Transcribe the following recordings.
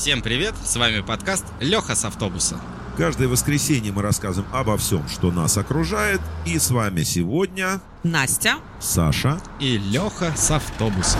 Всем привет, с вами подкаст Леха с автобуса. Каждое воскресенье мы рассказываем обо всем, что нас окружает. И с вами сегодня Настя, Саша и Леха с автобуса.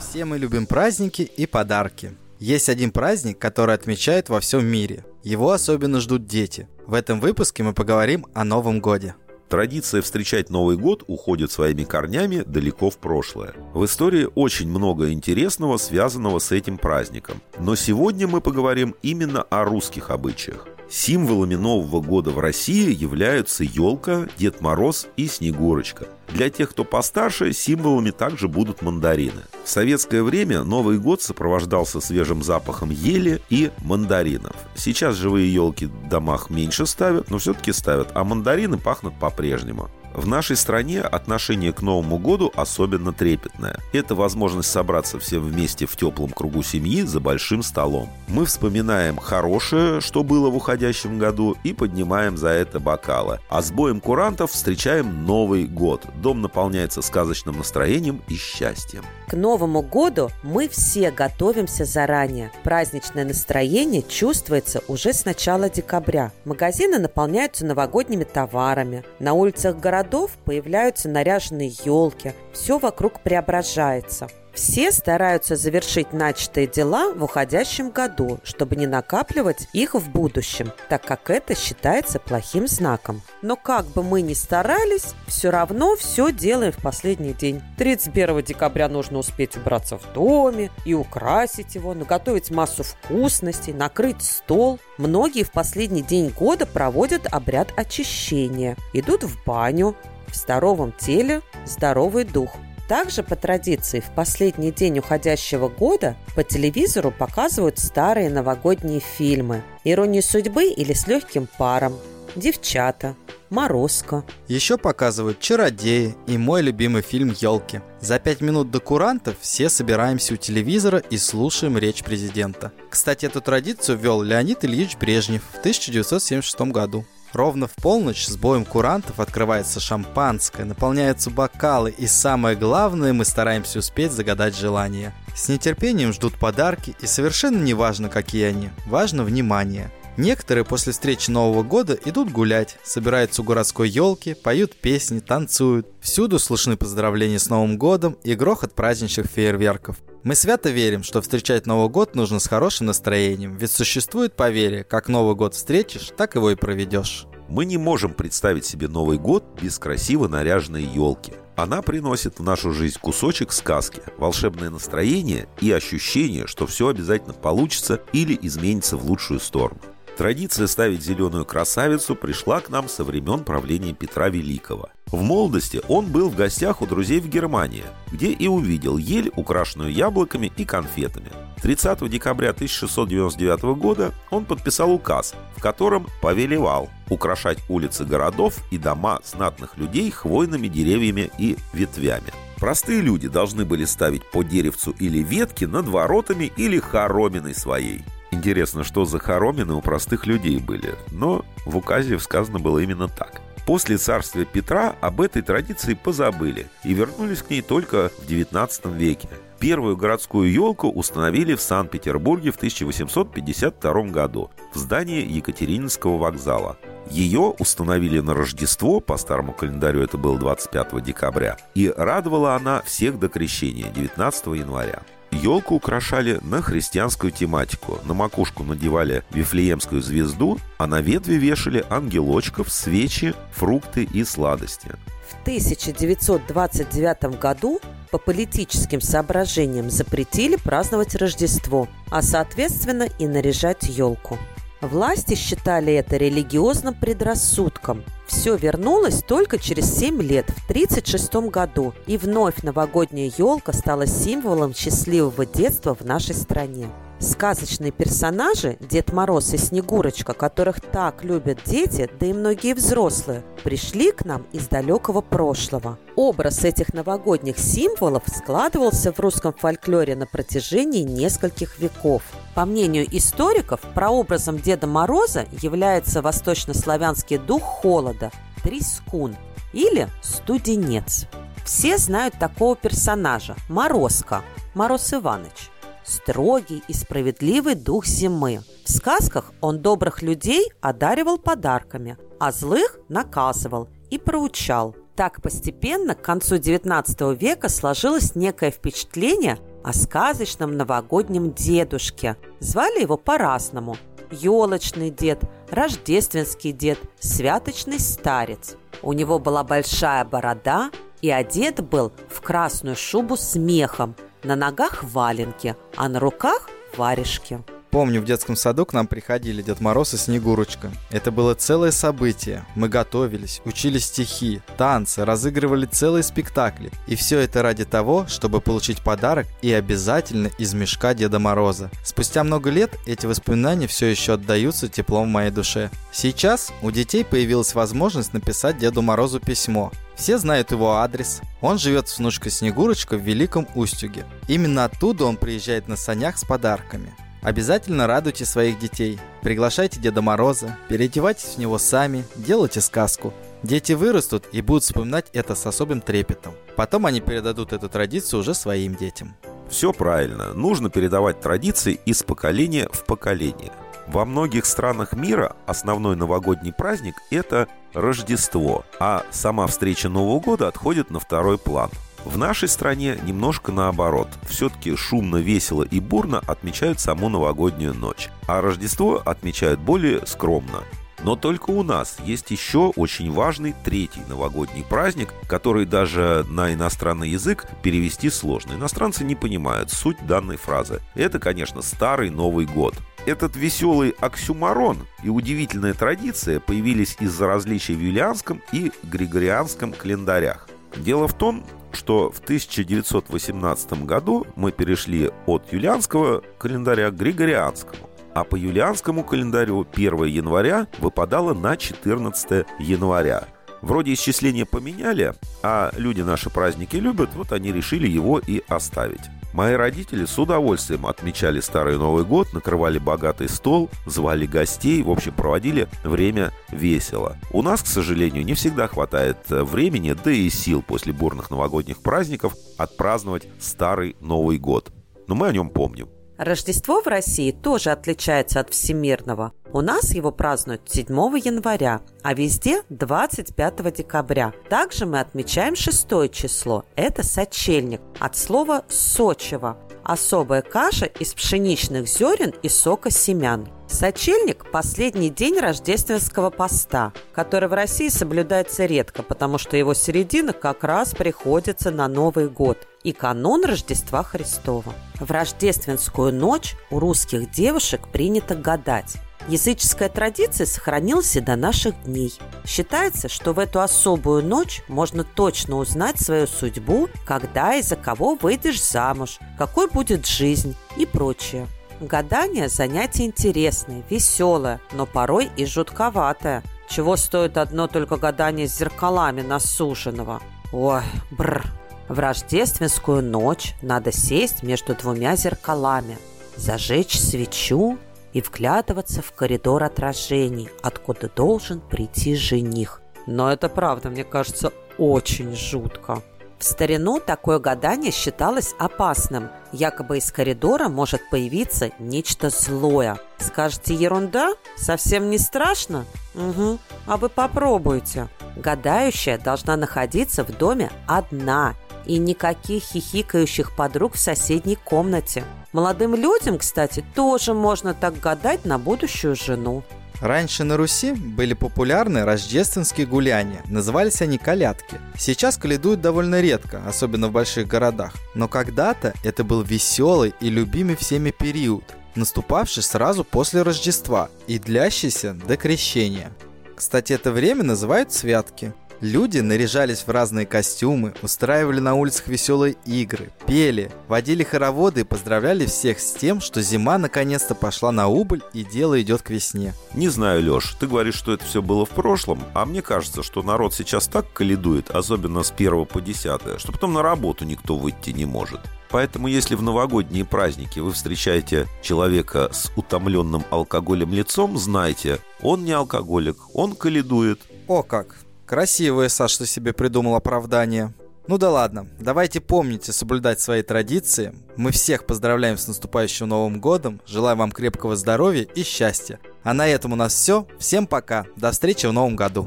Все мы любим праздники и подарки. Есть один праздник, который отмечают во всем мире. Его особенно ждут дети. В этом выпуске мы поговорим о Новом Годе. Традиция встречать Новый год уходит своими корнями далеко в прошлое. В истории очень много интересного, связанного с этим праздником. Но сегодня мы поговорим именно о русских обычаях. Символами Нового года в России являются елка, Дед Мороз и Снегурочка. Для тех, кто постарше, символами также будут мандарины. В советское время Новый год сопровождался свежим запахом ели и мандаринов. Сейчас живые елки в домах меньше ставят, но все-таки ставят, а мандарины пахнут по-прежнему. В нашей стране отношение к Новому году особенно трепетное. Это возможность собраться всем вместе в теплом кругу семьи за большим столом. Мы вспоминаем хорошее, что было в уходящем году, и поднимаем за это бокалы. А с боем курантов встречаем Новый год. Дом наполняется сказочным настроением и счастьем. к Новому году мы все готовимся заранее. Праздничное настроение чувствуется уже с начала декабря. Магазины наполняются новогодними товарами. На улицах городов появляются наряженные елки. Все вокруг преображается. Все стараются завершить начатые дела в уходящем году, чтобы не накапливать их в будущем, так как это считается плохим знаком. Но как бы мы ни старались, все равно все делаем в последний день. 31 декабря нужно успеть убраться в доме и украсить его, наготовить массу вкусностей, накрыть стол. Многие в последний день года проводят обряд очищения, идут в баню, в здоровом теле здоровый дух – также по традиции в последний день уходящего года по телевизору показывают старые новогодние фильмы «Ирония судьбы» или «С легким паром», «Девчата», «Морозко». Еще показывают «Чародеи» и мой любимый фильм «Елки». За пять минут до курантов все собираемся у телевизора и слушаем речь президента. Кстати, эту традицию ввел Леонид Ильич Брежнев в 1976 году. Ровно в полночь с боем курантов открывается шампанское, наполняются бокалы и самое главное, мы стараемся успеть загадать желание. С нетерпением ждут подарки и совершенно не важно, какие они, важно внимание. Некоторые после встречи Нового года идут гулять, собираются у городской елки, поют песни, танцуют. Всюду слышны поздравления с Новым годом и грохот праздничных фейерверков. Мы свято верим, что встречать Новый год нужно с хорошим настроением, ведь существует поверье, как Новый год встретишь, так его и проведешь. Мы не можем представить себе Новый год без красиво наряженной елки. Она приносит в нашу жизнь кусочек сказки, волшебное настроение и ощущение, что все обязательно получится или изменится в лучшую сторону. Традиция ставить зеленую красавицу пришла к нам со времен правления Петра Великого. В молодости он был в гостях у друзей в Германии, где и увидел ель, украшенную яблоками и конфетами. 30 декабря 1699 года он подписал указ, в котором повелевал украшать улицы городов и дома знатных людей хвойными деревьями и ветвями. Простые люди должны были ставить по деревцу или ветке над воротами или хороминой своей. Интересно, что за хоромины у простых людей были, но в указе сказано было именно так. После царствия Петра об этой традиции позабыли и вернулись к ней только в XIX веке. Первую городскую елку установили в Санкт-Петербурге в 1852 году в здании Екатерининского вокзала. Ее установили на Рождество, по старому календарю это было 25 декабря, и радовала она всех до крещения 19 января. Елку украшали на христианскую тематику. На макушку надевали вифлеемскую звезду, а на ветви вешали ангелочков, свечи, фрукты и сладости. В 1929 году по политическим соображениям запретили праздновать Рождество, а соответственно и наряжать елку. Власти считали это религиозным предрассудком. Все вернулось только через 7 лет, в 1936 году, и вновь новогодняя елка стала символом счастливого детства в нашей стране. Сказочные персонажи Дед Мороз и Снегурочка, которых так любят дети, да и многие взрослые, пришли к нам из далекого прошлого. Образ этих новогодних символов складывался в русском фольклоре на протяжении нескольких веков. По мнению историков, прообразом Деда Мороза является восточнославянский дух холода – Трискун или Студенец. Все знают такого персонажа – Морозко – Мороз Иваныч. Строгий и справедливый дух зимы. В сказках он добрых людей одаривал подарками, а злых наказывал и проучал. Так постепенно к концу XIX века сложилось некое впечатление о сказочном новогоднем дедушке. Звали его по-разному. Елочный дед, рождественский дед, святочный старец. У него была большая борода, и одет был в красную шубу с мехом, на ногах валенки, а на руках варежки. Помню, в детском саду к нам приходили Дед Мороз и Снегурочка. Это было целое событие. Мы готовились, учили стихи, танцы, разыгрывали целые спектакли. И все это ради того, чтобы получить подарок и обязательно из мешка Деда Мороза. Спустя много лет эти воспоминания все еще отдаются теплом в моей душе. Сейчас у детей появилась возможность написать Деду Морозу письмо. Все знают его адрес. Он живет с внучкой Снегурочка в Великом Устюге. Именно оттуда он приезжает на санях с подарками. Обязательно радуйте своих детей. Приглашайте Деда Мороза, переодевайтесь в него сами, делайте сказку. Дети вырастут и будут вспоминать это с особым трепетом. Потом они передадут эту традицию уже своим детям. Все правильно. Нужно передавать традиции из поколения в поколение. Во многих странах мира основной новогодний праздник – это Рождество, а сама встреча Нового года отходит на второй план – в нашей стране немножко наоборот. Все-таки шумно, весело и бурно отмечают саму новогоднюю ночь. А Рождество отмечают более скромно. Но только у нас есть еще очень важный третий новогодний праздник, который даже на иностранный язык перевести сложно. Иностранцы не понимают суть данной фразы. Это, конечно, Старый Новый год. Этот веселый оксюмарон и удивительная традиция появились из-за различий в юлианском и григорианском календарях. Дело в том, что в 1918 году мы перешли от юлианского календаря к григорианскому. А по юлианскому календарю 1 января выпадало на 14 января. Вроде исчисления поменяли, а люди наши праздники любят, вот они решили его и оставить. Мои родители с удовольствием отмечали Старый Новый год, накрывали богатый стол, звали гостей, в общем, проводили время весело. У нас, к сожалению, не всегда хватает э, времени, да и сил после бурных новогодних праздников отпраздновать Старый Новый год. Но мы о нем помним. Рождество в России тоже отличается от всемирного. У нас его празднуют 7 января, а везде 25 декабря. Также мы отмечаем 6 число. Это сочельник. От слова «сочево». Особая каша из пшеничных зерен и сока семян. Сочельник – последний день рождественского поста, который в России соблюдается редко, потому что его середина как раз приходится на Новый год и канун Рождества Христова. В рождественскую ночь у русских девушек принято гадать. Языческая традиция сохранилась и до наших дней. Считается, что в эту особую ночь можно точно узнать свою судьбу, когда и за кого выйдешь замуж, какой будет жизнь и прочее. Гадание – занятие интересное, веселое, но порой и жутковатое. Чего стоит одно только гадание с зеркалами насуженного? Ой, бррр. В рождественскую ночь надо сесть между двумя зеркалами, зажечь свечу и вглядываться в коридор отражений, откуда должен прийти жених. Но это правда, мне кажется, очень жутко. В старину такое гадание считалось опасным. Якобы из коридора может появиться нечто злое. Скажете, ерунда? Совсем не страшно? Угу. А вы попробуйте. Гадающая должна находиться в доме одна и никаких хихикающих подруг в соседней комнате. Молодым людям, кстати, тоже можно так гадать на будущую жену. Раньше на Руси были популярны рождественские гуляния. Назывались они колядки. Сейчас калядуют довольно редко, особенно в больших городах. Но когда-то это был веселый и любимый всеми период, наступавший сразу после Рождества и длящийся до крещения. Кстати, это время называют святки. Люди наряжались в разные костюмы, устраивали на улицах веселые игры, пели, водили хороводы и поздравляли всех с тем, что зима наконец-то пошла на убыль и дело идет к весне. Не знаю, Леш, ты говоришь, что это все было в прошлом, а мне кажется, что народ сейчас так каледует, особенно с 1 по 10, что потом на работу никто выйти не может. Поэтому, если в новогодние праздники вы встречаете человека с утомленным алкоголем лицом, знайте, он не алкоголик, он каледует. О как! Красивое Саша себе придумал оправдание. Ну да ладно, давайте помните соблюдать свои традиции. Мы всех поздравляем с наступающим Новым Годом, желаем вам крепкого здоровья и счастья. А на этом у нас все. Всем пока. До встречи в Новом году.